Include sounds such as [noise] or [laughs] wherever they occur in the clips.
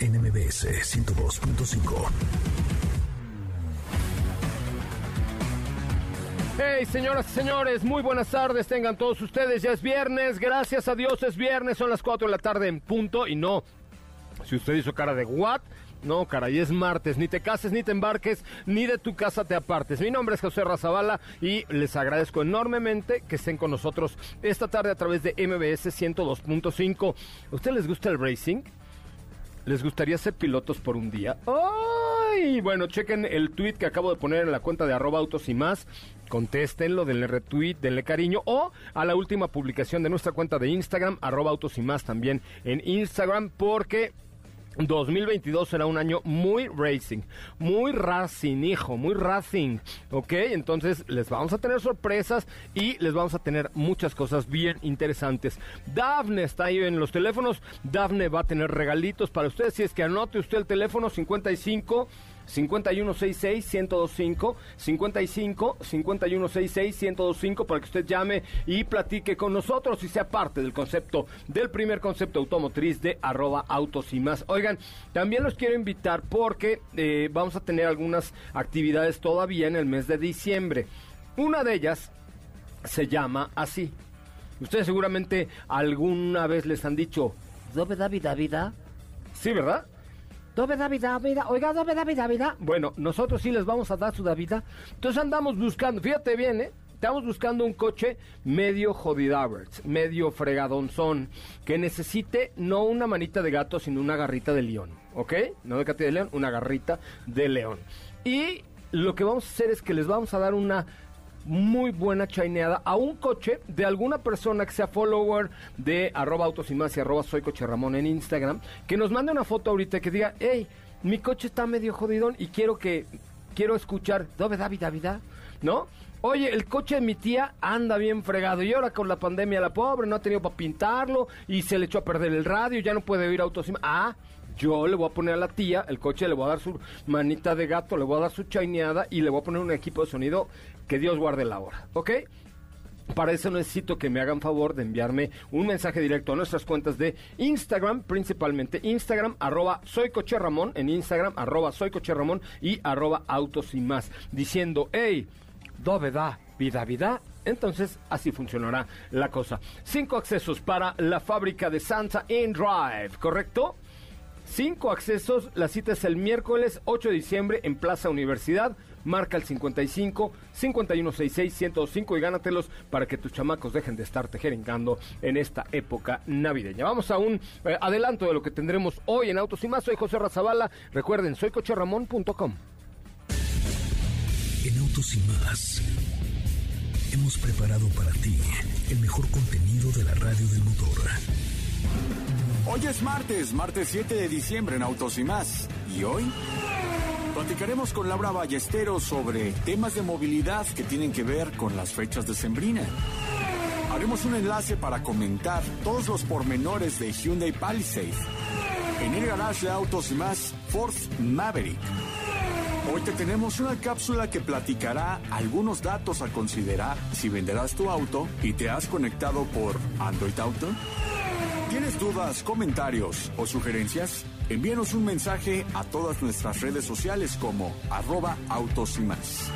NMBS 102.5. Hey, señoras y señores, muy buenas tardes, tengan todos ustedes. Ya es viernes, gracias a Dios es viernes, son las 4 de la tarde en punto. Y no, si usted hizo cara de what, no, caray, es martes. Ni te cases, ni te embarques, ni de tu casa te apartes. Mi nombre es José Razabala y les agradezco enormemente que estén con nosotros esta tarde a través de MBS 102.5. ¿A usted les gusta el racing? ¿Les gustaría ser pilotos por un día? ¡Ay! Bueno, chequen el tweet que acabo de poner en la cuenta de arroba autos y más. Contéstenlo, denle retweet, denle cariño. O a la última publicación de nuestra cuenta de Instagram, arroba autos y más también en Instagram, porque 2022 será un año muy racing, muy racing, hijo, muy racing, ¿ok? Entonces les vamos a tener sorpresas y les vamos a tener muchas cosas bien interesantes. Dafne está ahí en los teléfonos, Dafne va a tener regalitos para ustedes, si es que anote usted el teléfono 55 5166-1025, 55 5166-1025 para que usted llame y platique con nosotros y sea parte del concepto, del primer concepto automotriz de arroba autos y más. Oigan, también los quiero invitar porque eh, vamos a tener algunas actividades todavía en el mes de diciembre. Una de ellas se llama así. Ustedes seguramente alguna vez les han dicho, ¿Dónde David Davida? Sí, ¿verdad? Dobe David, David, oiga, Dobe David, David. Bueno, nosotros sí les vamos a dar su David. Entonces andamos buscando, fíjate bien, ¿eh? Estamos buscando un coche medio jodidaverts, medio fregadonzón, que necesite no una manita de gato, sino una garrita de león, ¿ok? No de gato de león, una garrita de león. Y lo que vamos a hacer es que les vamos a dar una muy buena chaineada a un coche de alguna persona que sea follower de arroba autos y más y arroba soy coche Ramón en Instagram, que nos mande una foto ahorita que diga, hey, mi coche está medio jodidón y quiero que, quiero escuchar, ¿dónde David David? ¿No? Oye, el coche de mi tía anda bien fregado y ahora con la pandemia la pobre no ha tenido para pintarlo y se le echó a perder el radio, ya no puede oír autos y más. Ah, yo le voy a poner a la tía el coche, le voy a dar su manita de gato, le voy a dar su chaineada y le voy a poner un equipo de sonido que Dios guarde la hora, ¿ok? Para eso necesito que me hagan favor de enviarme un mensaje directo a nuestras cuentas de Instagram, principalmente Instagram, arroba soy coche Ramón, en Instagram, arroba soy coche Ramón y arroba autos y más, diciendo, hey, da, vida, vida. Entonces así funcionará la cosa. Cinco accesos para la fábrica de Santa In Drive, ¿correcto? Cinco accesos, la cita es el miércoles 8 de diciembre en Plaza Universidad marca el 55 5166 105 y gánatelos para que tus chamacos dejen de estar tejerengando en esta época navideña. Vamos a un eh, adelanto de lo que tendremos hoy en Autos y Más. Soy José Razabala. Recuerden, soy cocherramón.com. En Autos y Más hemos preparado para ti el mejor contenido de la radio del motor. Hoy es martes, martes 7 de diciembre en Autos y Más. ¿Y hoy? Platicaremos con Laura Ballesteros sobre temas de movilidad que tienen que ver con las fechas de Sembrina. Haremos un enlace para comentar todos los pormenores de Hyundai Palisade. En el garage de autos y más, Ford Maverick. Hoy te tenemos una cápsula que platicará algunos datos a considerar si venderás tu auto y te has conectado por Android Auto. ¿Tienes dudas, comentarios o sugerencias? Envíanos un mensaje a todas nuestras redes sociales como arroba autos y más.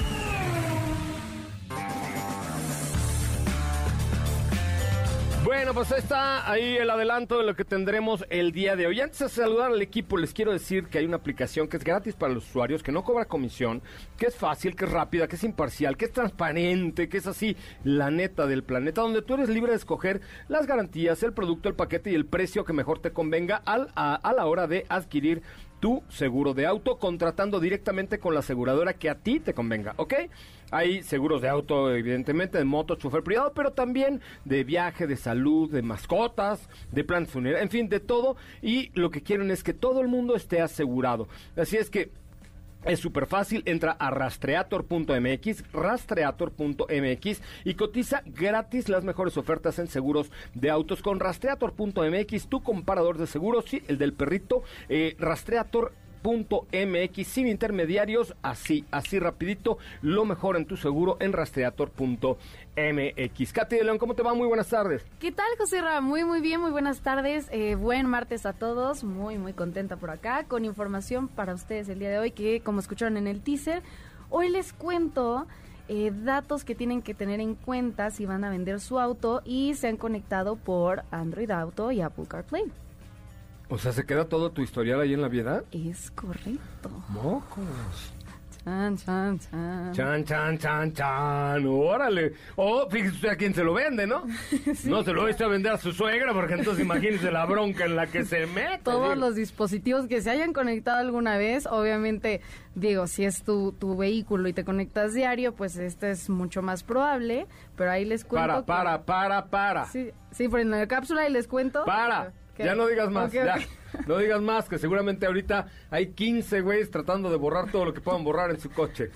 Bueno, pues está ahí el adelanto de lo que tendremos el día de hoy. Antes de saludar al equipo, les quiero decir que hay una aplicación que es gratis para los usuarios, que no cobra comisión, que es fácil, que es rápida, que es imparcial, que es transparente, que es así la neta del planeta, donde tú eres libre de escoger las garantías, el producto, el paquete y el precio que mejor te convenga al, a, a la hora de adquirir tu seguro de auto contratando directamente con la aseguradora que a ti te convenga, ¿ok? Hay seguros de auto, evidentemente, de moto, chofer privado, pero también de viaje, de salud, de mascotas, de plan funeral, en fin, de todo. Y lo que quieren es que todo el mundo esté asegurado. Así es que es súper fácil, entra a rastreator.mx, rastreator.mx y cotiza gratis las mejores ofertas en seguros de autos. Con rastreator.mx, tu comparador de seguros, sí, el del perrito, eh, rastreator mx sin intermediarios, así, así rapidito, lo mejor en tu seguro en rastreator.mx. Katy de León, ¿cómo te va? Muy buenas tardes. ¿Qué tal, José Ra? Muy, muy bien, muy buenas tardes. Eh, buen martes a todos, muy, muy contenta por acá, con información para ustedes el día de hoy, que como escucharon en el teaser, hoy les cuento... Eh, datos que tienen que tener en cuenta si van a vender su auto y se han conectado por Android Auto y Apple CarPlay. O sea, ¿se queda todo tu historial ahí en la viedad? Es correcto. Mocos. Chan, chan, chan. Chan, chan, chan, chan. Órale. Oh, fíjese usted a quién se lo vende, ¿no? [laughs] No se lo viste a vender a su suegra, porque entonces imagínese la bronca en la que se mete. Todos los dispositivos que se hayan conectado alguna vez, obviamente, digo, si es tu, tu vehículo y te conectas diario, pues este es mucho más probable, pero ahí les cuento. Para, que- para, para, para. Sí, sí, en la cápsula ahí les cuento. Para. Ya no digas más. Ya. [laughs] No digas más, que seguramente ahorita hay 15 güeyes tratando de borrar todo lo que puedan borrar en su coche.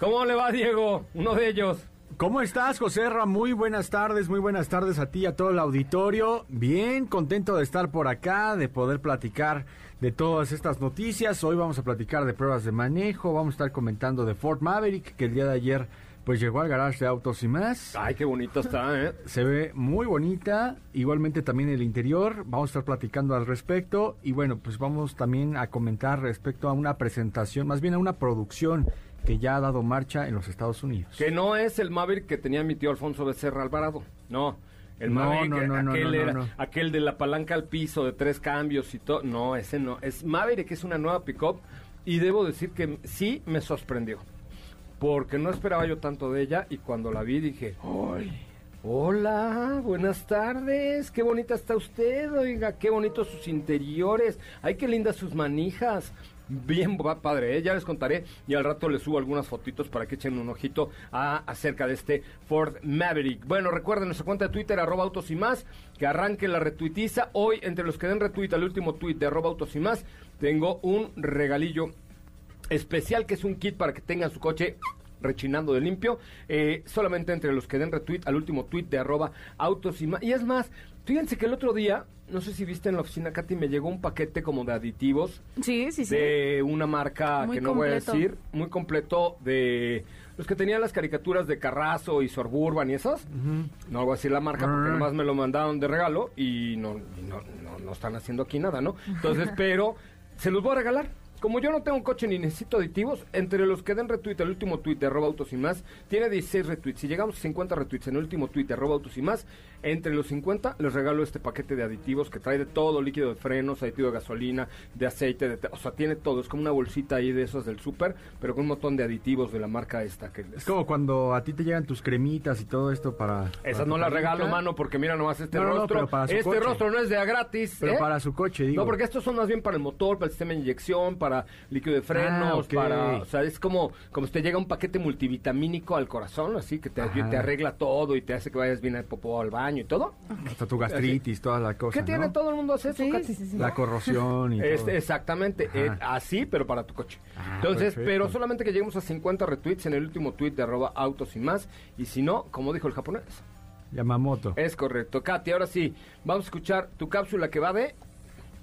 ¿Cómo le va, Diego? Uno de ellos. ¿Cómo estás, José Ra? Muy buenas tardes, muy buenas tardes a ti y a todo el auditorio. Bien, contento de estar por acá, de poder platicar de todas estas noticias. Hoy vamos a platicar de pruebas de manejo, vamos a estar comentando de Ford Maverick, que el día de ayer pues llegó al garage de autos y más. Ay, qué bonito está, ¿eh? Se ve muy bonita, igualmente también el interior, vamos a estar platicando al respecto y bueno, pues vamos también a comentar respecto a una presentación, más bien a una producción que ya ha dado marcha en los Estados Unidos. Que no es el Maverick que tenía mi tío Alfonso Becerra Alvarado. No. El No, Maverick, no, no, no, aquel, era- aquel de la palanca al piso de tres cambios y todo. No, ese no. Es Maverick, es una nueva pickup. Y debo decir que sí me sorprendió. Porque no esperaba yo tanto de ella. Y cuando la vi dije, ¡ay! Hola, buenas tardes. Qué bonita está usted, oiga, qué bonitos sus interiores. Ay, qué lindas sus manijas. Bien va padre, ¿eh? ya les contaré y al rato les subo algunas fotitos para que echen un ojito acerca de este Ford Maverick. Bueno, recuerden nuestra cuenta de Twitter, arroba autos y más, que arranque la retuitiza. Hoy, entre los que den retweet al último tweet de arroba autos y más, tengo un regalillo especial que es un kit para que tengan su coche rechinando de limpio, eh, solamente entre los que den retweet al último tweet de arroba autos y más. Y es más, fíjense que el otro día, no sé si viste en la oficina, Katy, me llegó un paquete como de aditivos Sí, sí, sí. de una marca Muy que no voy a decir, muy completo de los que tenían las caricaturas de Carrazo y Sorburban y esas. No voy a decir la marca porque nomás me lo mandaron de regalo y no, y no, no, no están haciendo aquí nada, ¿no? Entonces, [laughs] pero se los voy a regalar. Como yo no tengo un coche ni necesito aditivos, entre los que den retweet, el último tweet de arroba autos y más, tiene 16 retweets. Si llegamos a 50 retweets en el último tweet de arroba autos y más, entre los 50 les regalo este paquete de aditivos que trae de todo, líquido de frenos, aditivo de gasolina, de aceite, de o sea, tiene todo. Es como una bolsita ahí de esos del súper, pero con un montón de aditivos de la marca esta. que Es como cuando a ti te llegan tus cremitas y todo esto para... Esas para no las regalo, mano, porque mira nomás este No, no, no, rostro. pero para su este coche. rostro no es de a gratis. Pero ¿eh? para su coche, digo. No, porque estos son más bien para el motor, para el sistema de inyección, para líquido de frenos, Ah, ok. para... O sea, es como, como si te llega un paquete multivitamínico al corazón, así, que te, te arregla todo y te hace que vayas bien al popó al baño y todo. Hasta tu gastritis, toda la cosa, ¿Qué tiene todo el mundo hace eso, Sí, sí, sí, sí. La corrosión y Este, todo. exactamente, eh, así, pero para tu coche. Ah, Entonces, perfecto. pero solamente que lleguemos a 50 retweets en el último tweet de arroba autos y más, y si no, como dijo el japonés. Yamamoto. Es correcto. Katy, ahora sí, vamos a escuchar tu cápsula que va de...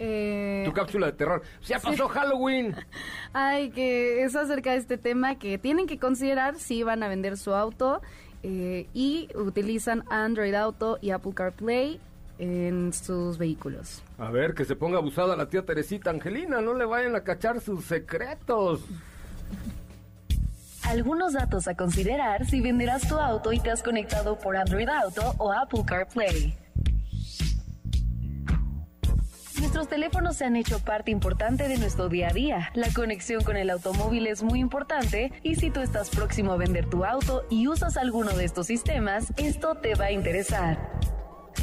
Eh, Tu cápsula de terror. Ya pasó Halloween. [laughs] Ay, que es acerca de este tema que tienen que considerar si van a vender su auto eh, y utilizan Android Auto y Apple CarPlay en sus vehículos. A ver, que se ponga abusada la tía Teresita Angelina, no le vayan a cachar sus secretos. Algunos datos a considerar si venderás tu auto y te has conectado por Android Auto o Apple CarPlay. Nuestros teléfonos se han hecho parte importante de nuestro día a día. La conexión con el automóvil es muy importante y si tú estás próximo a vender tu auto y usas alguno de estos sistemas, esto te va a interesar.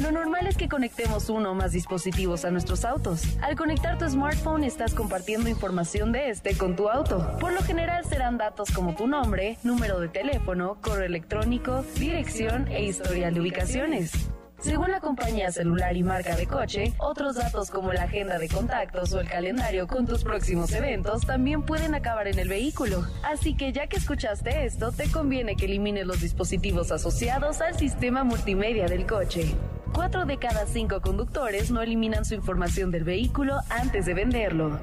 Lo normal es que conectemos uno o más dispositivos a nuestros autos. Al conectar tu smartphone estás compartiendo información de este con tu auto. Por lo general serán datos como tu nombre, número de teléfono, correo electrónico, dirección e historial de ubicaciones. Según la compañía celular y marca de coche, otros datos como la agenda de contactos o el calendario con tus próximos eventos también pueden acabar en el vehículo. Así que ya que escuchaste esto, te conviene que elimines los dispositivos asociados al sistema multimedia del coche. Cuatro de cada cinco conductores no eliminan su información del vehículo antes de venderlo.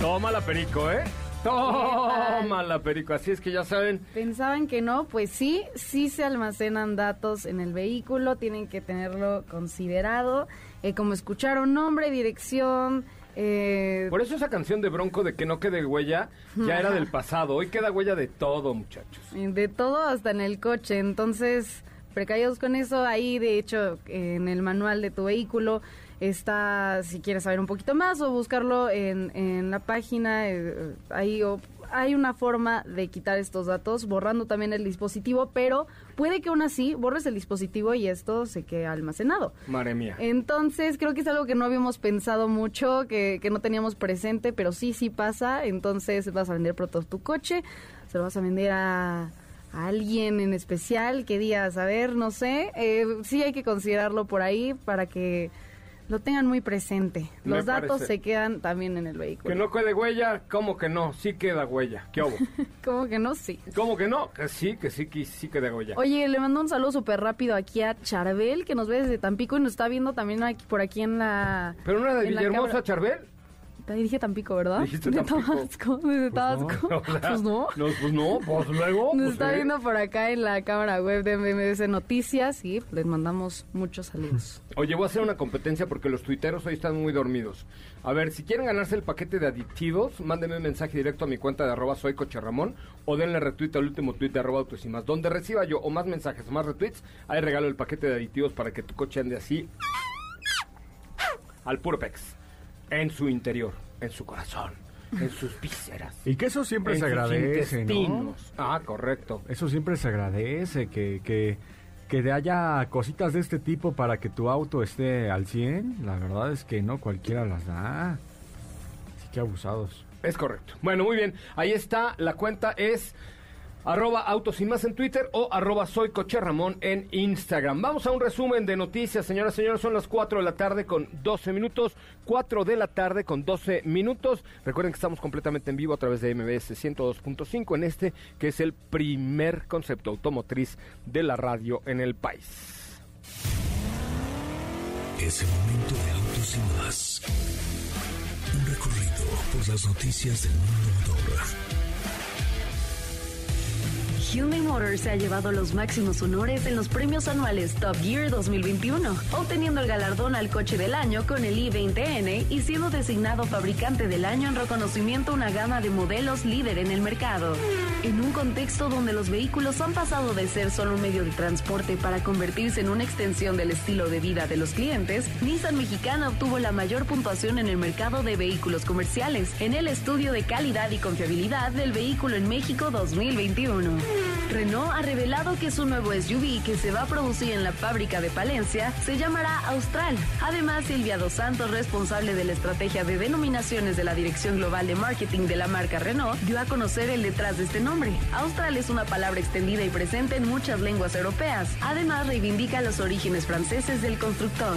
Toma la perico, ¿eh? Toma la perico. Así es que ya saben. Pensaban que no, pues sí, sí se almacenan datos en el vehículo, tienen que tenerlo considerado, eh, como escucharon, nombre, dirección. Eh, Por eso esa canción de Bronco de que no quede huella ya era del [laughs] pasado. Hoy queda huella de todo, muchachos. de todo hasta en el coche. Entonces, precavidos con eso. Ahí, de hecho, en el manual de tu vehículo está, si quieres saber un poquito más o buscarlo en, en la página, eh, ahí o, hay una forma de quitar estos datos borrando también el dispositivo, pero puede que aún así borres el dispositivo y esto se quede almacenado. Madre mía. Entonces, creo que es algo que no habíamos pensado mucho, que, que no teníamos presente, pero sí, sí pasa. Entonces, vas a vender pronto tu coche, se lo vas a vender a a alguien en especial que digas, a ver, no sé, eh, sí hay que considerarlo por ahí para que lo tengan muy presente. Me Los datos parece. se quedan también en el Que vehículo. no quede huella, ¿cómo que no? Sí queda huella. ¿Qué hubo? [laughs] ¿Cómo que no? Sí. ¿Cómo que no? Que sí, que sí, que sí queda huella. Oye, le mando un saludo súper rápido aquí a Charbel, que nos ve desde Tampico y nos está viendo también aquí, por aquí en la... Pero no era de Villahermosa. Charbel. Te dije Tampico, ¿verdad? Dijiste [laughs] de Tampico. Tabasco, desde Tabasco. [laughs] O sea, Pues no. pues no, pues luego. Nos pues, está eh. viendo por acá en la cámara web de MMS Noticias y les mandamos muchos saludos. [laughs] Oye, voy a hacer una competencia porque los tuiteros hoy están muy dormidos. A ver, si quieren ganarse el paquete de aditivos, mándenme un mensaje directo a mi cuenta de arroba soy Ramón o denle retweet al último tweet de arroba autos y más. Donde reciba yo o más mensajes o más retweets, ahí regalo el paquete de aditivos para que tu coche ande así al puro pex. En su interior, en su corazón, en sus vísceras. Y que eso siempre en se agradece, ¿no? Ah, correcto. Eso siempre se agradece, que, que, que haya cositas de este tipo para que tu auto esté al 100. La verdad es que no cualquiera las da. Así que abusados. Es correcto. Bueno, muy bien. Ahí está. La cuenta es arroba autos y más en Twitter o arroba soy coche Ramón en Instagram. Vamos a un resumen de noticias, señoras y señores. Son las 4 de la tarde con 12 minutos. 4 de la tarde con 12 minutos. Recuerden que estamos completamente en vivo a través de MBS 102.5 en este que es el primer concepto automotriz de la radio en el país. Es el momento de autos y más. Un recorrido por las noticias del mundo motor. Hyundai Motors se ha llevado los máximos honores en los premios anuales Top Gear 2021, obteniendo el galardón al coche del año con el i20N y siendo designado fabricante del año en reconocimiento a una gama de modelos líder en el mercado. En un contexto donde los vehículos han pasado de ser solo un medio de transporte para convertirse en una extensión del estilo de vida de los clientes, Nissan Mexicana obtuvo la mayor puntuación en el mercado de vehículos comerciales en el estudio de calidad y confiabilidad del vehículo en México 2021. Renault ha revelado que su nuevo SUV que se va a producir en la fábrica de Palencia se llamará Austral. Además, Silvia Dos Santos, responsable de la estrategia de denominaciones de la Dirección Global de Marketing de la marca Renault, dio a conocer el detrás de este nombre. Austral es una palabra extendida y presente en muchas lenguas europeas. Además, reivindica los orígenes franceses del constructor.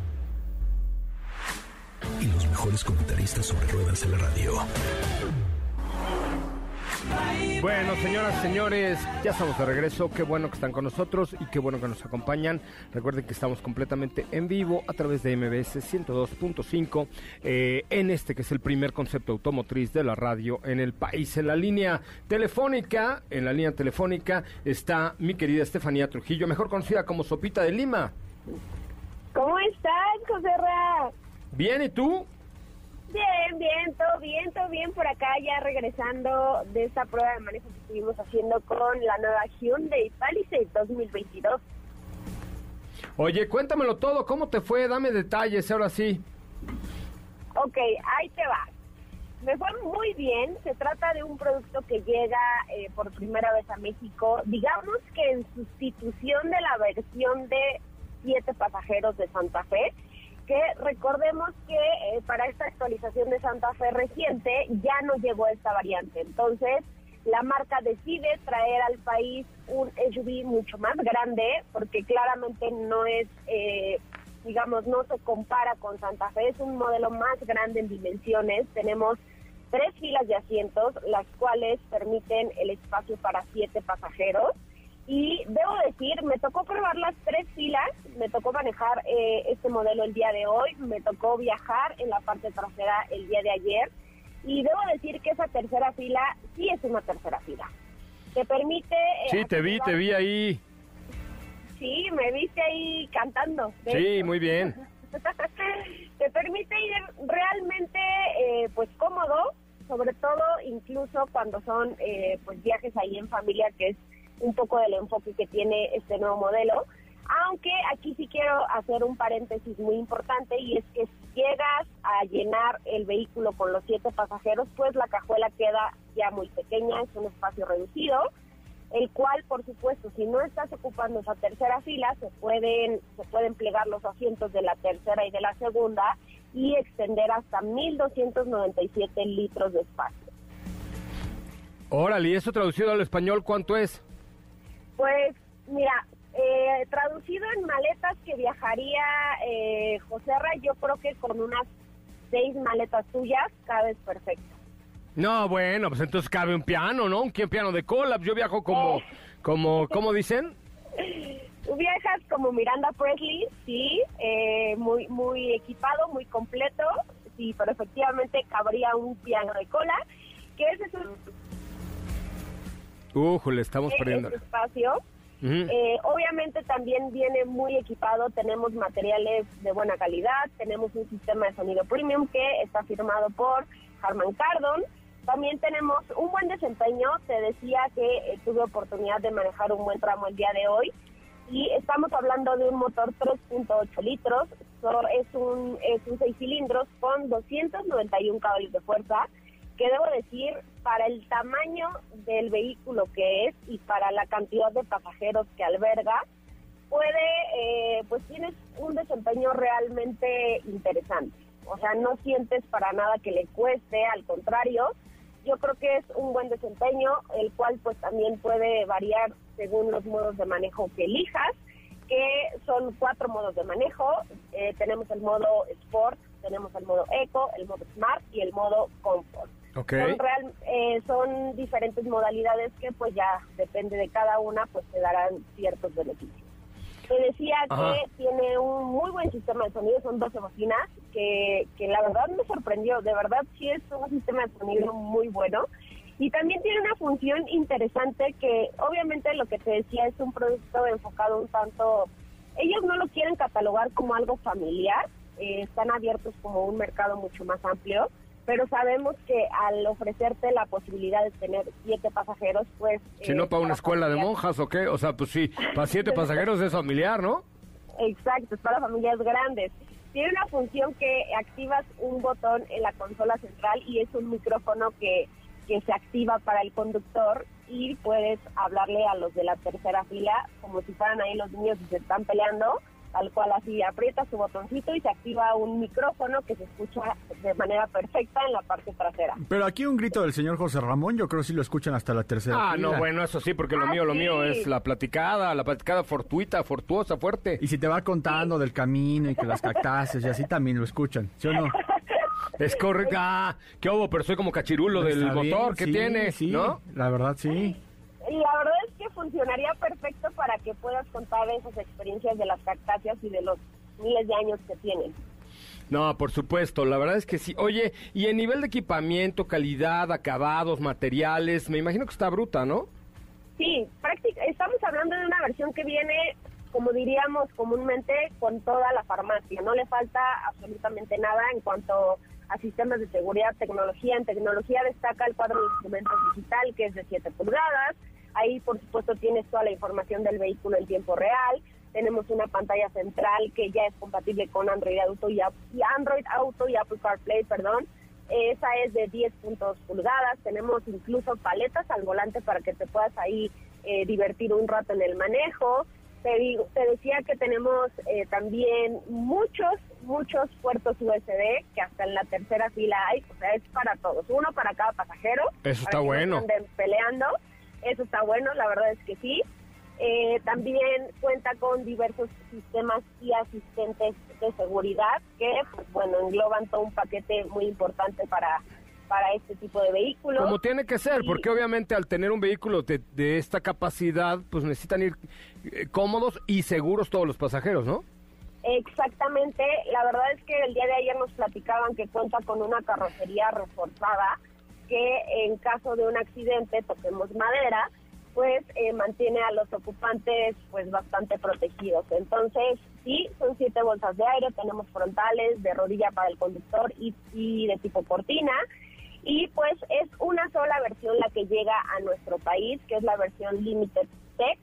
Mejores comentaristas sobre ruedas en la radio. Bueno, señoras, señores, ya estamos de regreso. Qué bueno que están con nosotros y qué bueno que nos acompañan. Recuerden que estamos completamente en vivo a través de MBS 102.5 eh, en este que es el primer concepto automotriz de la radio en el país. En la línea telefónica, en la línea telefónica está mi querida Estefanía Trujillo, mejor conocida como Sopita de Lima. ¿Cómo estás, José Ra? Bien, ¿y tú? Bien, bien, todo bien, todo bien por acá, ya regresando de esta prueba de manejo que estuvimos haciendo con la nueva Hyundai Palisade 2022. Oye, cuéntamelo todo, ¿cómo te fue? Dame detalles, ahora sí. Ok, ahí te va. Me fue muy bien, se trata de un producto que llega eh, por primera vez a México, digamos que en sustitución de la versión de siete pasajeros de Santa Fe, que recordemos que eh, para esta actualización de Santa Fe reciente ya no llegó esta variante. Entonces, la marca decide traer al país un SUV mucho más grande, porque claramente no es, eh, digamos, no se compara con Santa Fe, es un modelo más grande en dimensiones. Tenemos tres filas de asientos, las cuales permiten el espacio para siete pasajeros. Y debo decir, me tocó probar las tres filas, me tocó manejar eh, este modelo el día de hoy, me tocó viajar en la parte trasera el día de ayer. Y debo decir que esa tercera fila sí es una tercera fila. Te permite... eh, Sí, te vi, te vi ahí. Sí, me viste ahí cantando. Sí, hecho. muy bien. [laughs] te permite ir realmente eh, pues cómodo, sobre todo incluso cuando son eh, pues viajes ahí en familia, que es un poco del enfoque que tiene este nuevo modelo. Aunque aquí sí quiero hacer un paréntesis muy importante y es que si llegas a llenar el vehículo con los siete pasajeros, pues la cajuela queda ya muy pequeña, es un espacio reducido el cual, por supuesto, si no estás ocupando esa tercera fila, se pueden, se pueden plegar los asientos de la tercera y de la segunda y extender hasta 1.297 litros de espacio. Órale, ¿y eso traducido al español cuánto es? Pues, mira, eh, traducido en maletas que viajaría eh, José Ra, yo creo que con unas seis maletas tuyas cabes perfecto. No, bueno, pues entonces cabe un piano, ¿no? Un piano de cola. Yo viajo como, como, ¿cómo dicen? Tú viajas como Miranda Presley, sí, eh, muy muy equipado, muy completo, sí, pero efectivamente cabría un piano de cola, que ese es un Ujú, le estamos perdiendo. espacio. Eh, obviamente también viene muy equipado, tenemos materiales de buena calidad, tenemos un sistema de sonido premium que está firmado por Harman Kardon. También tenemos un buen desempeño, te decía que eh, tuve oportunidad de manejar un buen tramo el día de hoy y estamos hablando de un motor 3.8 litros, so- es un es un 6 cilindros con 291 caballos de fuerza, que debo decir, para el tamaño del vehículo que es y para la cantidad de pasajeros que alberga, puede, eh, pues tienes un desempeño realmente interesante. O sea, no sientes para nada que le cueste, al contrario, yo creo que es un buen desempeño, el cual pues también puede variar según los modos de manejo que elijas, que son cuatro modos de manejo. Eh, tenemos el modo Sport, tenemos el modo Eco, el modo Smart y el modo Comfort. Ok. Son, real- eh, son diferentes modalidades que pues ya depende de cada una, pues te darán ciertos beneficios. Te decía Ajá. que tiene un muy buen sistema de sonido, son 12 bocinas, que, que la verdad me sorprendió, de verdad sí es un sistema de sonido muy bueno. Y también tiene una función interesante que obviamente lo que te decía es un producto enfocado un tanto, ellos no lo quieren catalogar como algo familiar, eh, están abiertos como un mercado mucho más amplio, pero sabemos que al ofrecerte la posibilidad de tener siete pasajeros, pues... Si eh, no, para una escuela de monjas o qué. O sea, pues sí, para siete [laughs] pasajeros es familiar, ¿no? Exacto, es para familias grandes. Tiene una función que activas un botón en la consola central y es un micrófono que, que se activa para el conductor y puedes hablarle a los de la tercera fila como si fueran ahí los niños y se están peleando, tal cual así aprietas su botoncito y se activa un micrófono que se escucha de manera perfecta en la parte trasera. Pero aquí un grito del señor José Ramón, yo creo que sí lo escuchan hasta la tercera Ah, no, bueno, eso sí, porque lo Ah, mío, lo sí. mío es la platicada, la platicada fortuita, fortuosa, fuerte. Y si te va contando del camino y que las cactáceas y así también lo escuchan, ¿sí o no? [laughs] Es correcto. Ah, qué hubo, pero soy como cachirulo del motor que sí, tiene, sí, ¿no? La verdad, sí. La verdad es que funcionaría perfecto para que puedas contar esas experiencias de las cactáceas y de los miles de años que tienen. No, por supuesto, la verdad es que sí. Oye, y en nivel de equipamiento, calidad, acabados, materiales, me imagino que está bruta, ¿no? Sí, práctica, estamos hablando de una versión que viene, como diríamos comúnmente, con toda la farmacia. No le falta absolutamente nada en cuanto a sistemas de seguridad, tecnología. En tecnología destaca el cuadro de instrumentos digital, que es de 7 pulgadas. Ahí, por supuesto, tienes toda la información del vehículo en tiempo real. Tenemos una pantalla central que ya es compatible con Android Auto y, Android Auto y Apple CarPlay, perdón. Esa es de 10.2 pulgadas. Tenemos incluso paletas al volante para que te puedas ahí eh, divertir un rato en el manejo. Te, digo, te decía que tenemos eh, también muchos, muchos puertos USB que hasta en la tercera fila hay. O sea, es para todos. Uno para cada pasajero. Eso está para que no bueno. anden peleando. Eso está bueno, la verdad es que sí. Eh, también cuenta con diversos sistemas y asistentes de seguridad que, pues, bueno, engloban todo un paquete muy importante para, para este tipo de vehículos. Como tiene que ser, porque obviamente al tener un vehículo de, de esta capacidad, pues necesitan ir eh, cómodos y seguros todos los pasajeros, ¿no? Exactamente, la verdad es que el día de ayer nos platicaban que cuenta con una carrocería reforzada que en caso de un accidente, toquemos madera, pues eh, mantiene a los ocupantes pues bastante protegidos. Entonces, sí, son siete bolsas de aire, tenemos frontales de rodilla para el conductor y, de tipo cortina. Y pues es una sola versión la que llega a nuestro país, que es la versión Limited Tech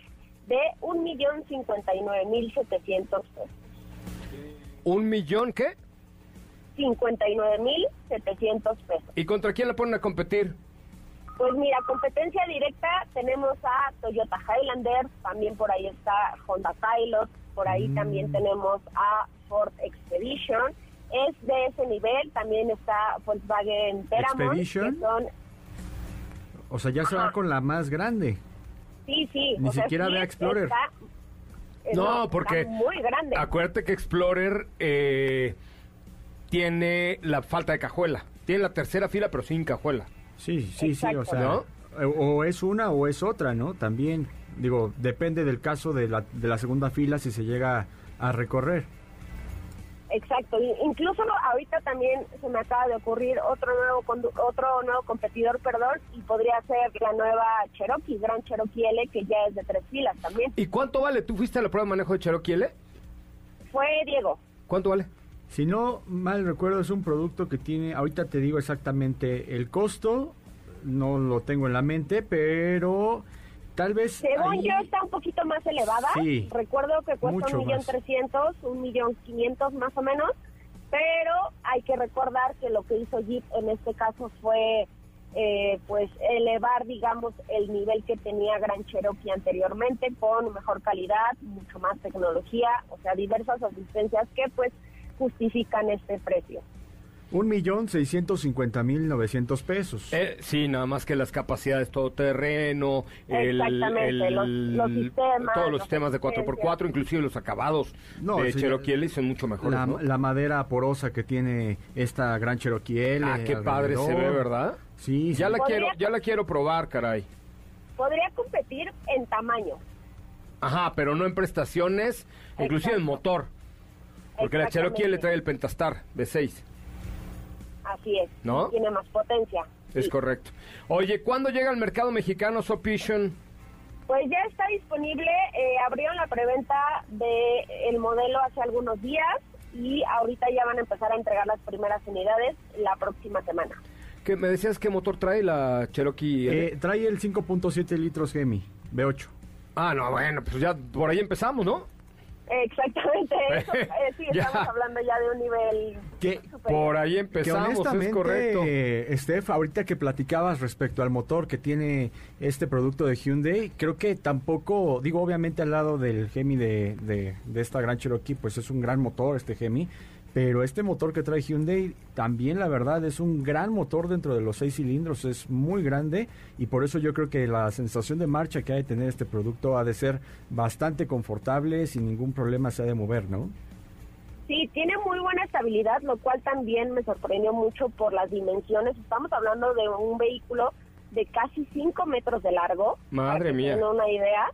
de 1.059.700 pesos. ¿Un millón qué? 59.700 pesos. ¿Y contra quién la ponen a competir? Pues mira, competencia directa tenemos a Toyota Highlander, también por ahí está Honda Pilot, por ahí también tenemos a Ford Expedition. Es de ese nivel, también está Volkswagen Teramon, Expedition. que son, O sea, ya se va con la más grande. sí, sí. Ni o sea, siquiera sí ve a Explorer. está- No, está porque muy grande. acuérdate que Explorer eh, tiene la falta de cajuela. Tiene la tercera fila, pero sin cajuela. Sí, sí, sí, o sea, ¿No? o es una o es otra, ¿no? También, digo, depende del caso de la, de la segunda fila si se llega a recorrer. Exacto, incluso ahorita también se me acaba de ocurrir otro nuevo condu- otro nuevo competidor, perdón, y podría ser la nueva Cherokee, Gran Cherokee L, que ya es de tres filas también. ¿Y cuánto vale? ¿Tú fuiste a la prueba de manejo de Cherokee L? Fue Diego. ¿Cuánto vale? Si no mal recuerdo, es un producto que tiene, ahorita te digo exactamente el costo, no lo tengo en la mente, pero tal vez... Según ahí- yo está un poquito más elevada. Sí, Recuerdo que cuesta un millón trescientos, un millón quinientos más o menos, pero hay que recordar que lo que hizo Jeep en este caso fue eh, pues elevar digamos el nivel que tenía Gran Cherokee anteriormente con mejor calidad, mucho más tecnología, o sea diversas asistencias que pues justifican este precio. Un millón seiscientos cincuenta mil novecientos pesos. Eh, sí, nada más que las capacidades todoterreno, el, Exactamente, el- los- los sistemas, todos los sistemas de asistencias. 4x4, inclusive los acabados No, de sí, Cherokee L son mucho mejores, la, ¿no? la madera porosa que tiene esta gran Cherokee L. Ah, qué padre se ve. ¿verdad? Sí, Ya sí. la quiero, ya la quiero probar, caray. Podría competir en tamaño. Ajá, pero no en prestaciones, inclusive en motor. Porque la Cherokee L Exactamente. trae el Pentastar de 6. Así es. ¿No? Tiene más potencia. Es Sí. correcto. Oye, ¿cuándo llega al mercado mexicano Sopition? Pues ya está disponible, eh, abrieron la preventa de el modelo hace algunos días y ahorita ya van a empezar a entregar las primeras unidades la próxima semana. ¿Qué, ¿Me decías qué motor trae la Cherokee? Eh, trae el 5.7 litros Gemi, V8. ah, no, bueno, pues ya por ahí empezamos, ¿no? Exactamente, [laughs] eso, eh, sí, Ya. estamos hablando ya de un nivel Que. Por ahí Que empezamos, es correcto. eh, Steph, ahorita que platicabas respecto al motor que tiene este producto de Hyundai, creo que tampoco, digo, obviamente al lado del Gemi de, de, de esta gran Cherokee, pues es un gran motor este Gemi, pero este motor que trae Hyundai también, la verdad, es un gran motor dentro de los seis cilindros, es muy grande y por eso yo creo que la sensación de marcha que ha de tener este producto ha de ser bastante confortable, sin ningún problema se ha de mover, ¿no? Sí, tiene muy buena estabilidad, lo cual también me sorprendió mucho por las dimensiones. Estamos hablando de un vehículo de casi 5 metros de largo. Madre mía. Tiene una idea.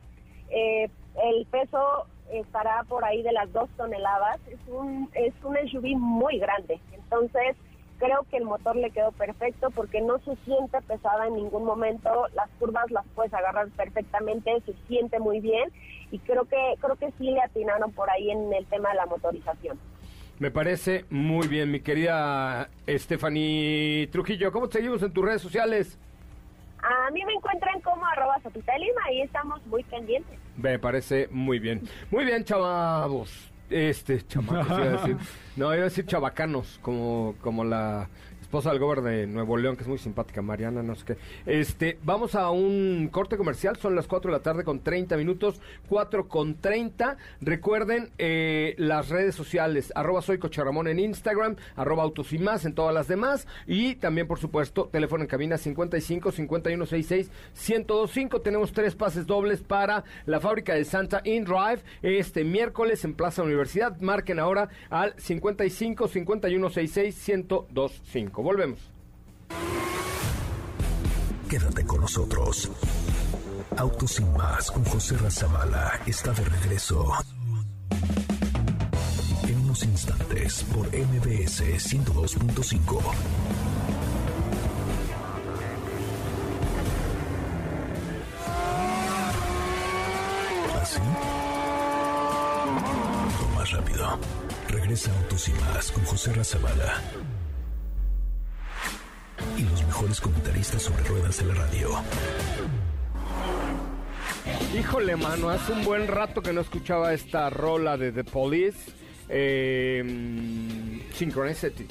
Eh, el peso estará por ahí de las 2 toneladas. Es un, es un SUV muy grande. Entonces, creo que el motor le quedó perfecto porque no se siente pesada en ningún momento. Las curvas las puedes agarrar perfectamente, se siente muy bien. Y creo que, creo que sí le atinaron por ahí en el tema de la motorización. Me parece muy bien, mi querida Stephanie Trujillo. ¿Cómo te seguimos en tus redes sociales? A mí me encuentran como arroba Sopitalima y estamos muy pendientes. Me parece muy bien. Muy bien, chavos. Este, chamacos, iba a decir. [laughs] No, iba a decir chavacanos, como, como la esposa del de Nuevo León, que es muy simpática, Mariana, no sé qué. Este, vamos a un corte comercial, son las 4 de la tarde con 30 minutos, 4 con 30. Recuerden eh, las redes sociales, arroba soy Coche Ramón en Instagram, arroba autos y más en todas las demás. Y también, por supuesto, teléfono en cabina 55 5166 1025. Tenemos tres pases dobles para la fábrica de Santa In Drive este miércoles en Plaza Universidad. Marquen ahora al 55 5166 1025. Volvemos. Quédate con nosotros. Autos sin más con José Razabala está de regreso. En unos instantes por MBS 102.5. ¿Así? Lo más rápido. Regresa Autos y más con José Razabala mejores sobre ruedas de la radio. Híjole, mano, hace un buen rato que no escuchaba esta rola de The Police, eh, Synchronicity.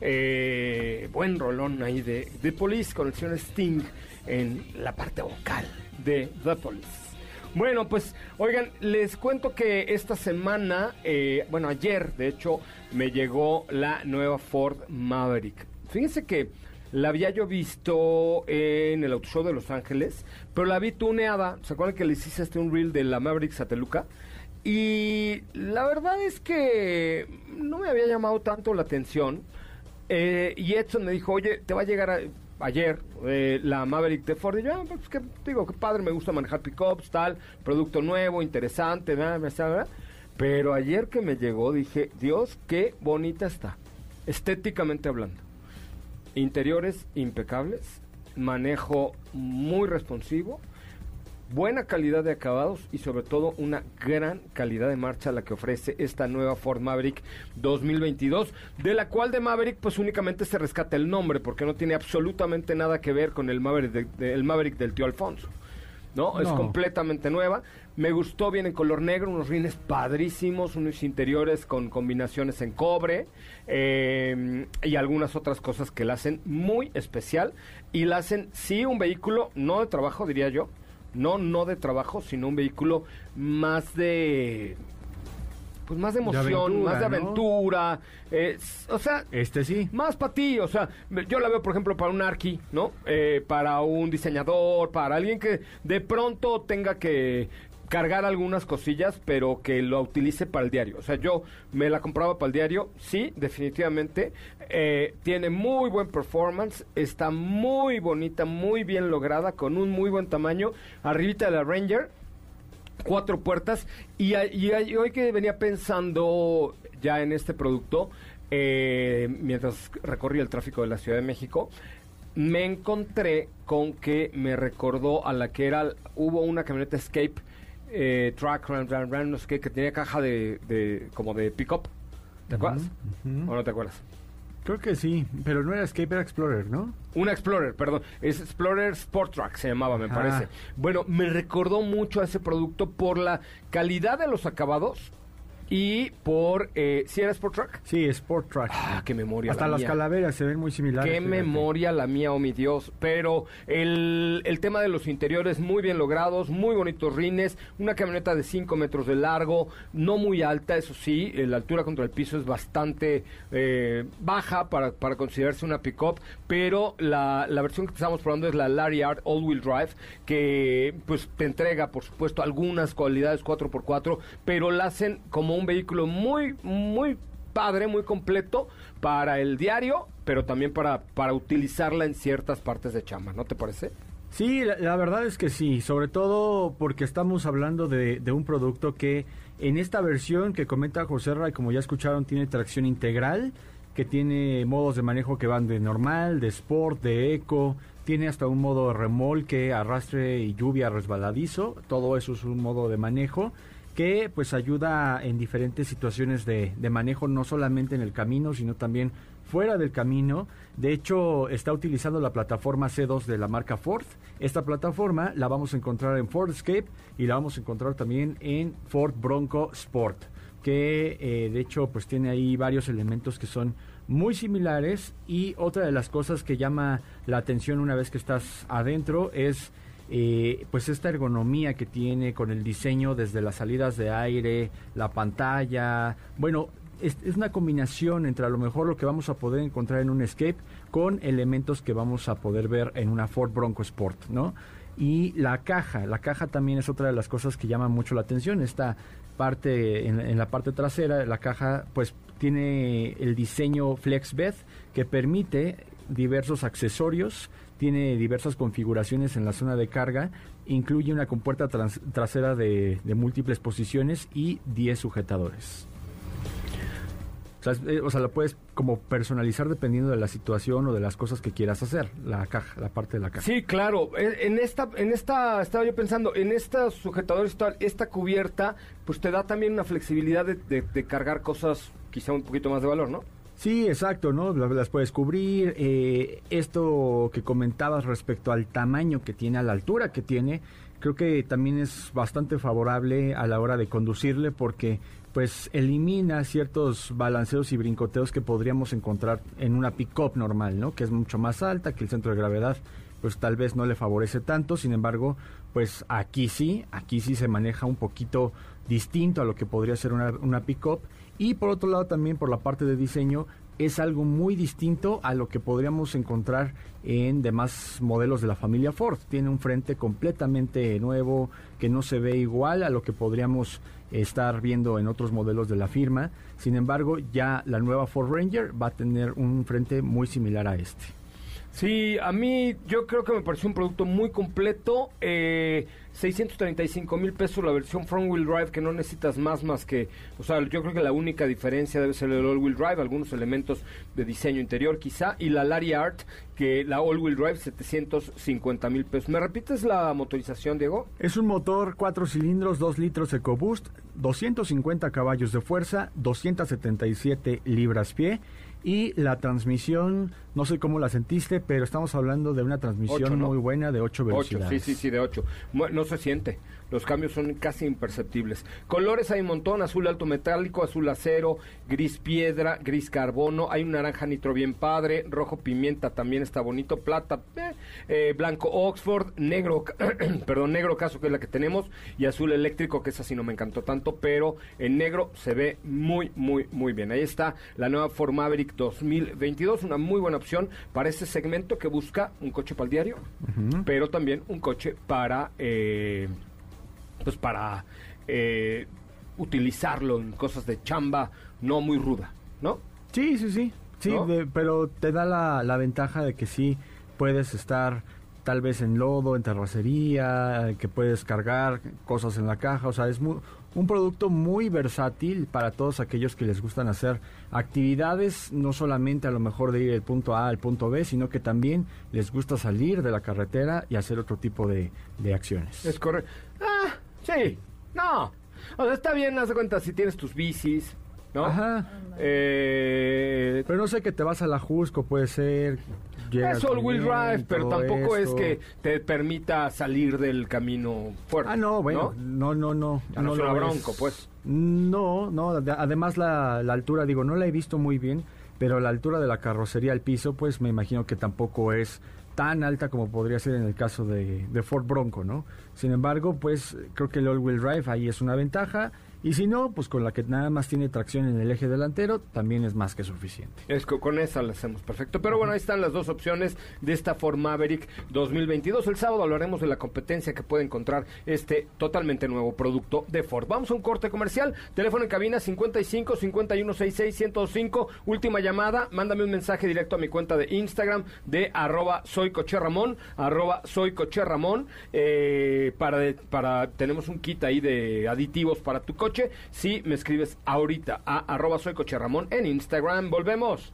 Eh, buen rolón ahí de The Police con el señor Sting en la parte vocal de The Police. Bueno, pues, oigan, les cuento que esta semana, eh, bueno, ayer, de hecho, me llegó la nueva Ford Maverick. Fíjense que la había yo visto en el Auto Show de Los Ángeles, pero la vi tuneada. ¿Se acuerdan que les hice este un reel de la Maverick Sateluca? Y la verdad es que no me había llamado tanto la atención. Eh, y Edson me dijo, oye, te va a llegar ayer eh, la Maverick de Ford. Y yo, ah, pues que digo, qué padre, me gusta manejar pickups, tal, producto nuevo, interesante, ¿verdad? ¿verdad? Pero ayer que me llegó dije, Dios, qué bonita está, estéticamente hablando. Interiores impecables, manejo muy responsivo, buena calidad de acabados y sobre todo una gran calidad de marcha la que ofrece esta nueva Ford Maverick 2022, de la cual de Maverick pues únicamente se rescata el nombre porque no tiene absolutamente nada que ver con el Maverick, el Maverick del tío Alfonso. ¿No? Es completamente nueva. Me gustó, viene en color negro, unos rines padrísimos, unos interiores con combinaciones en cobre eh, y algunas otras cosas que la hacen muy especial y la hacen, sí, un vehículo, no de trabajo, diría yo, no, no de trabajo, sino un vehículo más de... Pues más de emoción, aventura, más de ¿no? aventura. o sea, Este sí. más para ti, o sea, yo la veo, por ejemplo, para un arqui, ¿no? Eh, para un diseñador, para alguien que de pronto tenga que cargar algunas cosillas, pero que lo utilice para el diario. O sea, yo me la compraba para el diario, sí, definitivamente. Eh, tiene muy buen performance, está muy bonita, muy bien lograda, con un muy buen tamaño. Arribita de la Ranger, cuatro puertas y, y y hoy que venía pensando ya en este producto eh, mientras recorría el tráfico de la Ciudad de México me encontré con que me recordó a la que era hubo una camioneta Escape eh, Truck ran, ran, ran, no sé qué que tenía caja de, de como de pickup ¿te acuerdas? ¿o no te acuerdas? Creo que sí, pero no era Escape, era Explorer, ¿no? Una Explorer, perdón. Es Explorer Sport Truck, se llamaba, me parece. Bueno, me recordó mucho a ese producto por la calidad de los acabados y por... Eh, ¿Sí era Sport Truck? Sí, Sport Track. Ah, qué memoria Hasta la las mía. calaveras se ven muy similares. Qué fíjate. memoria la mía, oh mi Dios. Pero el, el tema de los interiores muy bien logrados, muy bonitos rines, una camioneta de 5 metros de largo, no muy alta, eso sí, eh, la altura contra el piso es bastante eh, baja para, para considerarse una pickup, pero la, la versión que estamos probando es la Lariat All Wheel Drive, que pues te entrega, por supuesto, algunas cualidades 4x4, pero la hacen como un vehículo muy, muy padre, muy completo para el diario, pero también para, para utilizarla en ciertas partes de chamba, ¿no te parece? Sí, la, verdad es que sí, sobre todo porque estamos hablando de, de un producto que en esta versión que comenta José Ray, como ya escucharon, tiene tracción integral, que tiene modos de manejo que van de normal, de sport, de eco, tiene hasta un modo remolque, arrastre y lluvia resbaladizo, todo eso es un modo de manejo que pues ayuda en diferentes situaciones de, de manejo, no solamente en el camino, sino también fuera del camino. De hecho, está utilizando la plataforma C2 de la marca Ford. Esta plataforma la vamos a encontrar en Ford Escape y la vamos a encontrar también en Ford Bronco Sport, que eh, de hecho pues tiene ahí varios elementos que son muy similares y otra de las cosas que llama la atención una vez que estás adentro es eh, pues esta ergonomía que tiene con el diseño desde las salidas de aire, la pantalla, bueno, es, una combinación entre a lo mejor lo que vamos a poder encontrar en un Escape con elementos que vamos a poder ver en una Ford Bronco Sport, ¿no? Y la caja, la caja también es otra de las cosas que llama mucho la atención. Esta parte, en, en la parte trasera, la caja pues tiene el diseño FlexBed que permite diversos accesorios, tiene diversas configuraciones en la zona de carga, incluye una compuerta trans, trasera de, múltiples posiciones y 10 sujetadores. O sea, eh, o sea, la puedes como personalizar dependiendo de la situación o de las cosas que quieras hacer, la caja, la parte de la caja. Sí, claro. En esta, en esta, estaba yo pensando, en estos sujetadores, esta cubierta, pues te da también una flexibilidad de, de, de cargar cosas quizá un poquito más de valor, ¿no? Sí, exacto, ¿no? Las puedes cubrir. Eh, esto que comentabas respecto al tamaño que tiene, a la altura que tiene, creo que también es bastante favorable a la hora de conducirle porque pues elimina ciertos balanceos y brincoteos que podríamos encontrar en una pick-up normal, ¿no? Que es mucho más alta, que el centro de gravedad pues tal vez no le favorece tanto, sin embargo, pues aquí sí, aquí sí se maneja un poquito distinto a lo que podría ser una, una pick-up y por otro lado también por la parte de diseño es algo muy distinto a lo que podríamos encontrar en demás modelos de la familia Ford. Tiene un frente completamente nuevo que no se ve igual a lo que podríamos estar viendo en otros modelos de la firma. Sin embargo, ya la nueva Ford Ranger va a tener un frente muy similar a este. Sí, a mí yo creo que me pareció un producto muy completo. Eh, 635 mil pesos la versión front wheel drive que no necesitas más más que, o sea, yo creo que la única diferencia debe ser el all wheel drive, algunos elementos de diseño interior quizá, y la Lariat que la all wheel drive 750 mil pesos. ¿Me repites la motorización, Diego? Es un motor 4 cilindros, 2 litros EcoBoost, 250 caballos de fuerza, 277 libras pie y la transmisión, no sé cómo la sentiste, pero estamos hablando de una transmisión Ocho, ¿no? muy buena de 8 velocidades. 8, sí, sí, sí, de 8. No se siente. Los cambios son casi imperceptibles. Colores hay un montón, azul alto metálico, azul acero, gris piedra, gris carbono, hay un naranja nitro bien padre, rojo pimienta también está bonito, plata, eh, eh, blanco Oxford, negro, [clears throat] perdón, negro caso que es la que tenemos, y azul eléctrico, que esa sí no me encantó tanto, pero en negro se ve muy, muy, muy bien. Ahí está la nueva Ford Maverick 2022, una muy buena opción para este segmento que busca un coche para el diario, uh -huh. pero también un coche para... Eh, pues para eh, utilizarlo en cosas de chamba no muy ruda, ¿no? Sí, sí, sí, sí, ¿No? de, pero te da la, la, ventaja de que sí puedes estar tal vez en lodo, en terracería, que puedes cargar cosas en la caja, o sea, es muy, un producto muy versátil para todos aquellos que les gustan hacer actividades, no solamente a lo mejor de ir del punto A al punto B, sino que también les gusta salir de la carretera y hacer otro tipo de, de acciones. Es correcto. Sí, no. O sea, está bien, haz de cuenta, si tienes tus bicis, ¿no? Ajá. Eh, pero no sé que te vas a la Jusco, puede ser. Es all wheel drive, pero tampoco esto. es que te permita salir del camino fuerte. Ah, no, bueno, no, no, no. No, no es una bronco, pues. No, no, además la, la altura, digo, no la he visto muy bien, pero la altura de la carrocería al piso, pues me imagino que tampoco es tan alta como podría ser en el caso de, de Ford Bronco, ¿no? Sin embargo, pues creo que el all-wheel drive ahí es una ventaja. Y si no, pues con la que nada más tiene tracción en el eje delantero, también es más que suficiente. Es con esa la hacemos perfecto. Pero bueno, ahí están las dos opciones de esta Ford Maverick 2022. El sábado hablaremos de la competencia que puede encontrar este totalmente nuevo producto de Ford. Vamos a un corte comercial. Teléfono en cabina 55 51 66 105. Última llamada. Mándame un mensaje directo a mi cuenta de Instagram de arroba soy. Arroba soy. Eh, para, para, tenemos un kit ahí de aditivos para tu coche si me escribes ahorita a arroba soy coche Ramón en Instagram. Volvemos.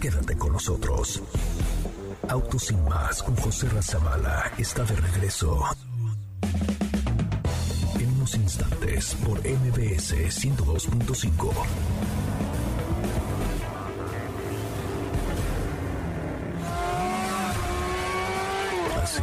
Quédate con nosotros. Autos sin más con José Razabala está de regreso. En unos instantes por MBS 102.5. ¿Así?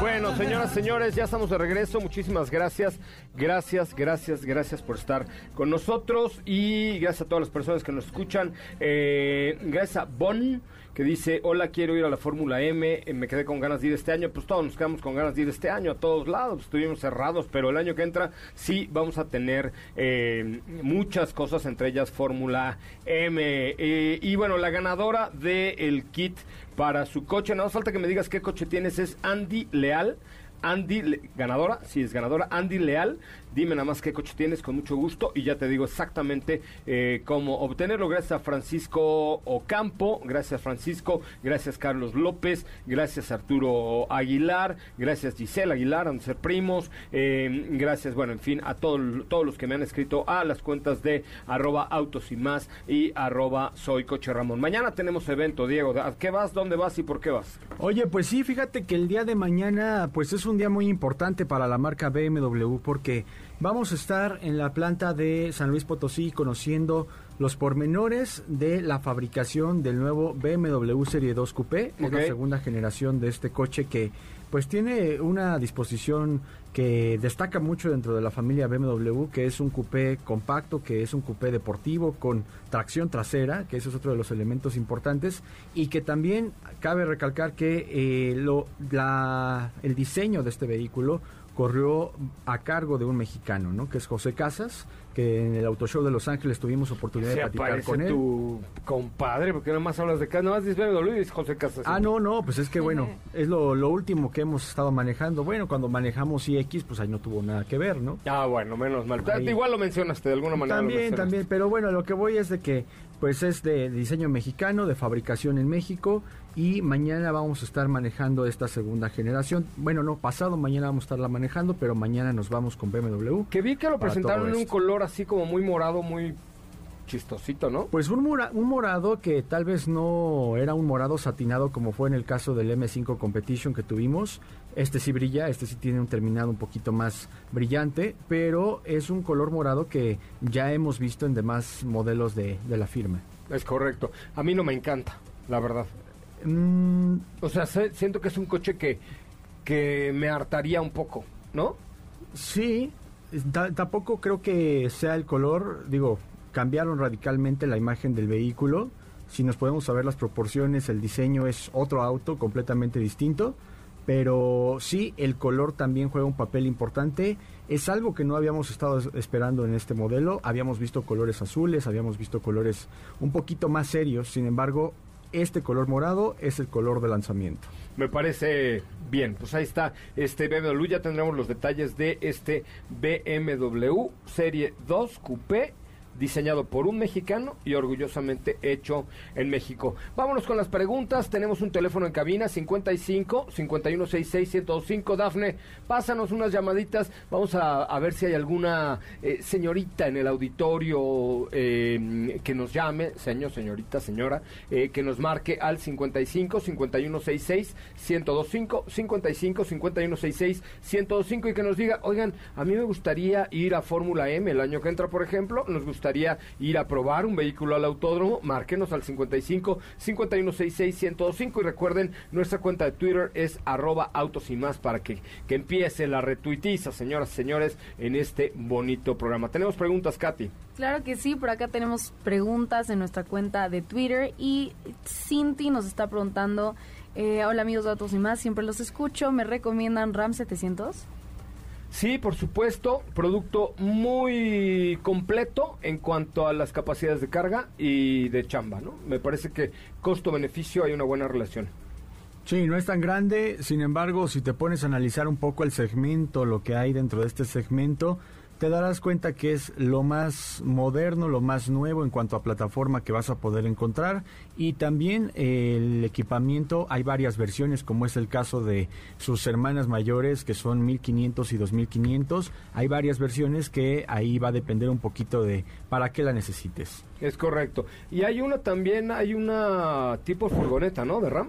Bueno, señoras, señores, ya estamos de regreso. Muchísimas gracias. Gracias, gracias, gracias por estar con nosotros y gracias a todas las personas que nos escuchan. Eh, gracias a Bon que dice, hola, quiero ir a la Fórmula M, eh, me quedé con ganas de ir este año, pues todos nos quedamos con ganas de ir este año a todos lados, estuvimos cerrados, pero el año que entra sí vamos a tener eh, muchas cosas, entre ellas Fórmula M. Y bueno, la ganadora del kit para su coche, no falta que me digas qué coche tienes, es Andy Leal. Andy, ganadora, sí es ganadora, Andy Leal, Dime nada más qué coche tienes con mucho gusto y ya te digo exactamente eh, cómo obtenerlo. Gracias a Francisco Ocampo, gracias Francisco, gracias Carlos López, gracias Arturo Aguilar, gracias Giselle Aguilar, de ser primos, eh, gracias, bueno, en fin, a todos los que me han escrito a las cuentas de arroba autos y más y arroba soy coche Ramón. Mañana tenemos evento, Diego. ¿A qué vas? ¿Dónde vas y por qué vas? Oye, pues sí, fíjate que el día de mañana pues es un día muy importante para la marca BMW porque Vamos a estar en la planta de San Luis Potosí conociendo los pormenores de la fabricación del nuevo BMW Serie 2 Coupé. Es la segunda generación de este coche que pues tiene una disposición que destaca mucho dentro de la familia BMW, que es un coupé compacto, que es un coupé deportivo con tracción trasera, que ese es otro de los elementos importantes, y que también cabe recalcar que eh, lo, la, el diseño de este vehículo corrió a cargo de un mexicano, ¿no? Que es José Casas, que en el Auto Show de Los Ángeles tuvimos oportunidad de platicar con él. tu compadre, porque nada más hablas de Casas, nada más dices BMW y José Casas. Ah, no, no, pues es que bueno, es lo, lo, último que hemos estado manejando. Bueno, cuando manejamos iX, pues ahí no tuvo nada que ver, ¿no? Ah, bueno, menos mal. Igual lo mencionaste de alguna manera. También, también, pero bueno, lo que voy es de que pues es de diseño mexicano, de fabricación en México y mañana vamos a estar manejando esta segunda generación. Bueno, no, pasado mañana vamos a estarla manejando, pero mañana nos vamos con BMW. Que vi que lo presentaron en un color así como muy morado, muy chistosito, ¿no? Pues un, un morado que tal vez no era un morado satinado como fue en el caso del M5 Competition que tuvimos. Este sí brilla, este sí tiene un terminado un poquito más brillante, pero es un color morado que ya hemos visto en demás modelos de, de la firma. Es correcto. A mí no me encanta, la verdad. Mm, o sea, siento que es un coche que, que me hartaría un poco, ¿no? Sí, tampoco creo que sea el color, digo, cambiaron radicalmente la imagen del vehículo. Si nos podemos saber las proporciones, el diseño es otro auto completamente distinto, pero sí, el color también juega un papel importante. Es algo que no habíamos estado esperando en este modelo. Habíamos visto colores azules, habíamos visto colores un poquito más serios. Sin embargo, este color morado es el color de lanzamiento. Me parece bien, pues ahí está este BMW, ya tendremos los detalles de este BMW Serie 2 Coupé diseñado por un mexicano y orgullosamente hecho en México. Vámonos con las preguntas. Tenemos un teléfono en cabina 55 5166 105. Dafne, pásanos unas llamaditas. Vamos a, ver si hay alguna eh, señorita en el auditorio eh, que nos llame, señor, señorita, señora, eh, que nos marque al 55 5166 1025 55 5166 1025 y que nos diga, oigan, a mí me gustaría ir a Fórmula M el año que entra, por ejemplo, nos gustaría gustaría ir a probar un vehículo al autódromo, márquenos al 55 5166 1025 y recuerden, nuestra cuenta de Twitter es arroba autos y más para que, que empiece la retuitiza, señoras y señores, en este bonito programa. Tenemos preguntas, Katy. Claro que sí, por acá tenemos preguntas en nuestra cuenta de Twitter y Cinti nos está preguntando, eh, hola amigos de Autos y más, siempre los escucho, ¿me recomiendan RAM 700? Sí, por supuesto, producto muy completo en cuanto a las capacidades de carga y de chamba, ¿no? Me parece que costo-beneficio hay una buena relación. Sí, no es tan grande, sin embargo, si te pones a analizar un poco el segmento, lo que hay dentro de este segmento, te darás cuenta que es lo más moderno, lo más nuevo en cuanto a plataforma que vas a poder encontrar y también el equipamiento, hay varias versiones como es el caso de sus hermanas mayores que son 1500 y 2500, hay varias versiones que ahí va a depender un poquito de para qué la necesites. Es correcto. Y hay una también, hay una tipo furgoneta, ¿no? De RAM.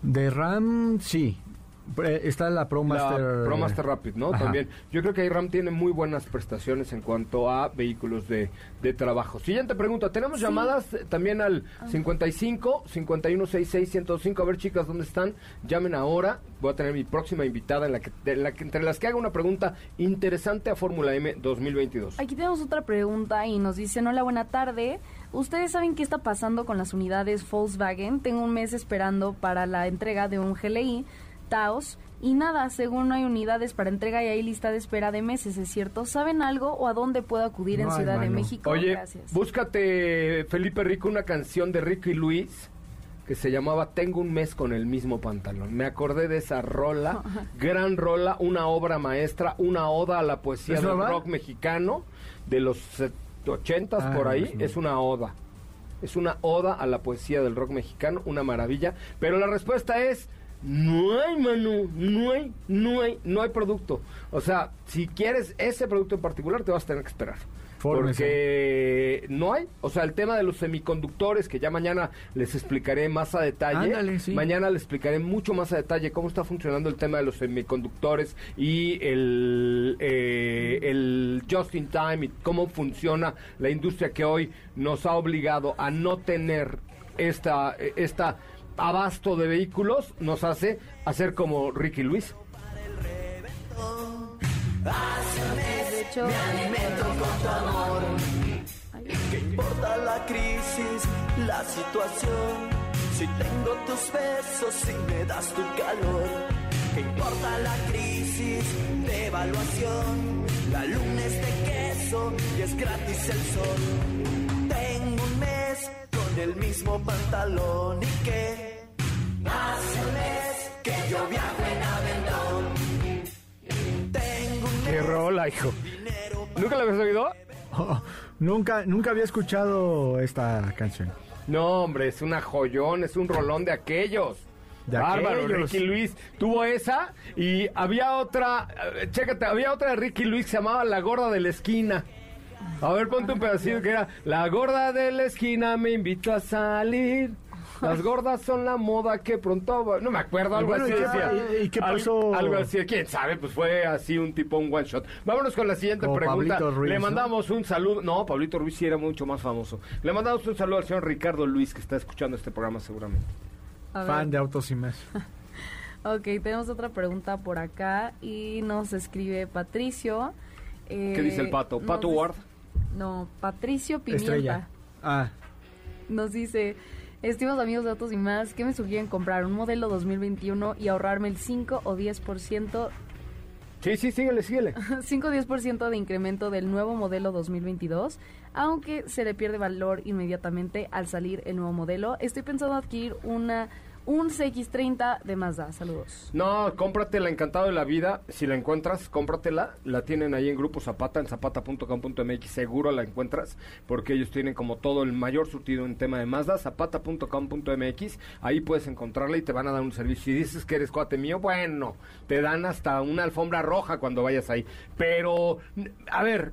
De RAM, sí, eh, Está la ProMaster. La ProMaster Rapid, ¿no? También. Yo creo que RAM tiene muy buenas prestaciones en cuanto a vehículos de, de trabajo. Siguiente pregunta. Tenemos llamadas eh, también al 55 5166 105. A ver, chicas, ¿dónde están? Llamen ahora. Voy a tener mi próxima invitada en la que, de la que entre las que haga una pregunta interesante a Fórmula M 2022. Aquí tenemos otra pregunta y nos dicen, hola, buena tarde. ¿Ustedes saben qué está pasando con las unidades Volkswagen? Tengo un mes esperando para la entrega de un GLI Taos. Y nada, según no hay unidades para entrega y hay lista de espera de meses, ¿es cierto? ¿Saben algo o a dónde puedo acudir en Ciudad de. México? Oye, Gracias. búscate, Felipe Rico, una canción de Rico y Luis que se llamaba Tengo un mes con el mismo pantalón. Me acordé de esa rola, [laughs] gran rola, una obra maestra, una oda a la poesía ¿Es del rock mexicano de los set- ochentas Ah, por ahí. Es una oda. Es una oda a la poesía del rock mexicano, una maravilla. Pero la respuesta es... No hay, Manu, no hay, no hay, no hay producto. O sea, si quieres ese producto en particular, te vas a tener que esperar. Fórmese. Porque no hay, o sea, el tema de los semiconductores, que ya mañana les explicaré más a detalle. Ándale, sí. Mañana les explicaré mucho más a detalle cómo está funcionando el tema de los semiconductores y el, eh, el just in time y cómo funciona la industria que hoy nos ha obligado a no tener esta, esta abasto de vehículos, nos hace hacer como Ricky Luis. De hecho, ¿Qué importa la crisis, la situación? Si tengo tus besos y me das tu calor. ¿Qué importa la crisis, de evaluación? La luna es de queso y es gratis el sol. Tengo un mes con el mismo pantalón y que hace un mes que yo viajo en aventón. Tengo un ¡Qué mes rola, hijo! dinero ¿Nunca la habías oído? Oh, nunca, nunca había escuchado esta canción. No, hombre, es una joyón, es un rolón de aquellos. De Bárbaro, aquellos. Ricky Luis tuvo esa y había otra, eh, chécate, había otra de Ricky Luis que se llamaba La Gorda de la Esquina. A ver, ponte un pedacito que era La Gorda de la Esquina me invitó a salir. Las gordas son la moda que pronto... va-". No me acuerdo, algo Bueno, así ¿y qué- decía. y- qué pasó? Algo así, quién sabe, pues fue así un tipo, un one shot. Vámonos con la siguiente Como pregunta. Pablito Ruiz, Le ¿no? mandamos un saludo. No, Pablito Ruiz sí era mucho más famoso. Le mandamos un saludo al señor Ricardo Luis que está escuchando este programa seguramente. Fan de autos y más. [laughs] Ok, tenemos otra pregunta por acá y nos escribe Patricio. eh, ¿Qué dice el pato? nos ¿Pato dice- Ward? No, Patricio Pimienta. Estrella. Ah, Nos dice, estimados amigos de Autos y más, ¿qué me sugieren comprar? ¿Un modelo 2021 y ahorrarme el 5 o 10%, Sí, sí, síguele, síguele. [laughs] 5 o 10% de incremento del nuevo modelo 2022? Aunque se le pierde valor inmediatamente al salir el nuevo modelo. Estoy pensando adquirir una un CX30 de Mazda. Saludos. No, cómpratela Encantado de la Vida. Si la encuentras, cómpratela. La tienen ahí en Grupo Zapata, en zapata.com.mx. Seguro la encuentras, porque ellos tienen como todo el mayor surtido en tema de Mazda. Zapata.com.mx. Ahí puedes encontrarla y te van a dar un servicio. Si dices que eres cuate mío, bueno, te dan hasta una alfombra roja cuando vayas ahí. Pero, a ver,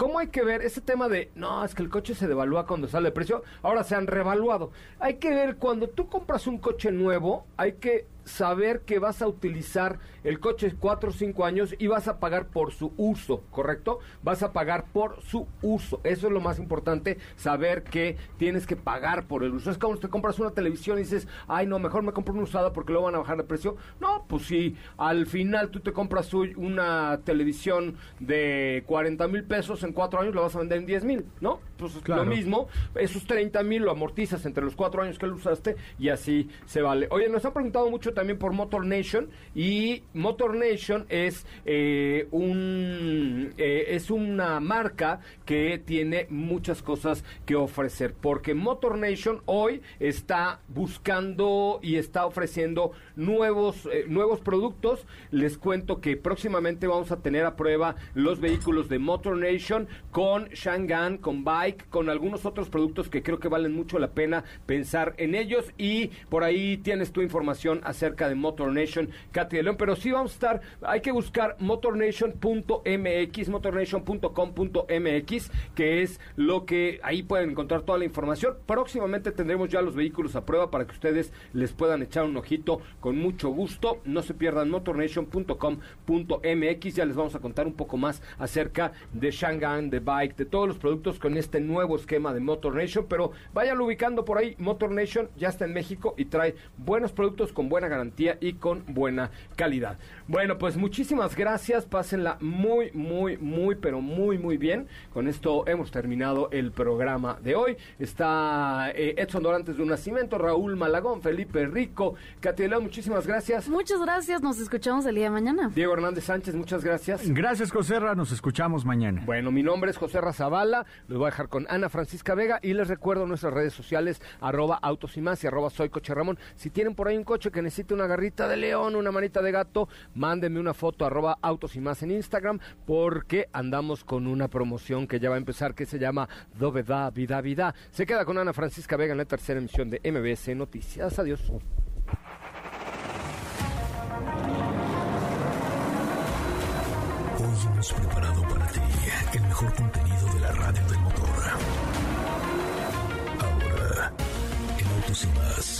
¿Cómo hay que ver ese tema de, no, es que el coche se devalúa cuando sale de precio? Ahora se han revaluado. Hay que ver, cuando tú compras un coche nuevo, hay que saber que vas a utilizar el coche 4 o 5 años y vas a pagar por su uso, ¿correcto? Vas a pagar por su uso. Eso es lo más importante, saber que tienes que pagar por el uso. Es como si te compras una televisión y dices, ay, no, mejor me compro una usada porque luego van a bajar de precio. No, pues si al final tú te compras una televisión de 40 mil pesos en 4 años, la vas a vender en 10 mil, ¿no? Pues lo mismo, esos 30 mil lo amortizas entre los 4 años que lo usaste y así se vale. Oye, nos han preguntado mucho también por Motor Nation y Motor Nation es eh, un eh, es una marca que tiene muchas cosas que ofrecer porque Motor Nation hoy está buscando y está ofreciendo nuevos eh, nuevos productos. Les cuento que próximamente vamos a tener a prueba los vehículos de Motor Nation con Shangan, con Bike, con algunos otros productos que creo que valen mucho la pena pensar en ellos y por ahí tienes tu información de Motor Nation, Katy de León, pero sí vamos a estar, hay que buscar motornation.mx, motornation.com.mx, que es lo que ahí pueden encontrar toda la información. Próximamente tendremos ya los vehículos a prueba para que ustedes les puedan echar un ojito con mucho gusto. No se pierdan motornation.com.mx, ya les vamos a contar un poco más acerca de Shanghai, de Bike, de todos los productos con este nuevo esquema de Motor Nation, pero vayan ubicando por ahí, Motor Nation ya está en México y trae buenos productos con buena garantía y con buena calidad. Bueno, pues muchísimas gracias, pásenla muy, muy, muy, pero muy, muy bien. Con esto hemos terminado el programa de hoy. Está eh, Edson Dorantes de un Nacimiento, Raúl Malagón, Felipe Rico, Catiela, muchísimas gracias. Muchas gracias, nos escuchamos el día de mañana. Diego Hernández Sánchez, muchas gracias. Gracias, Joserra, nos escuchamos mañana. Bueno, mi nombre es José Razabala, los voy a dejar con Ana Francisca Vega y les recuerdo nuestras redes sociales, arroba autos y más y arroba soy coche Ramón. Si tienen por ahí un coche que necesite una garrita de león, una manita de gato, mándenme una foto arroba autos y más en Instagram porque andamos con una promoción que ya va a empezar que se llama Doveda Vida Vida. Se queda con Ana Francisca Vega en la tercera emisión de MBS Noticias. Adiós. Hoy hemos preparado para ti el mejor contenido de la radio del motor. Ahora, en Autos y más.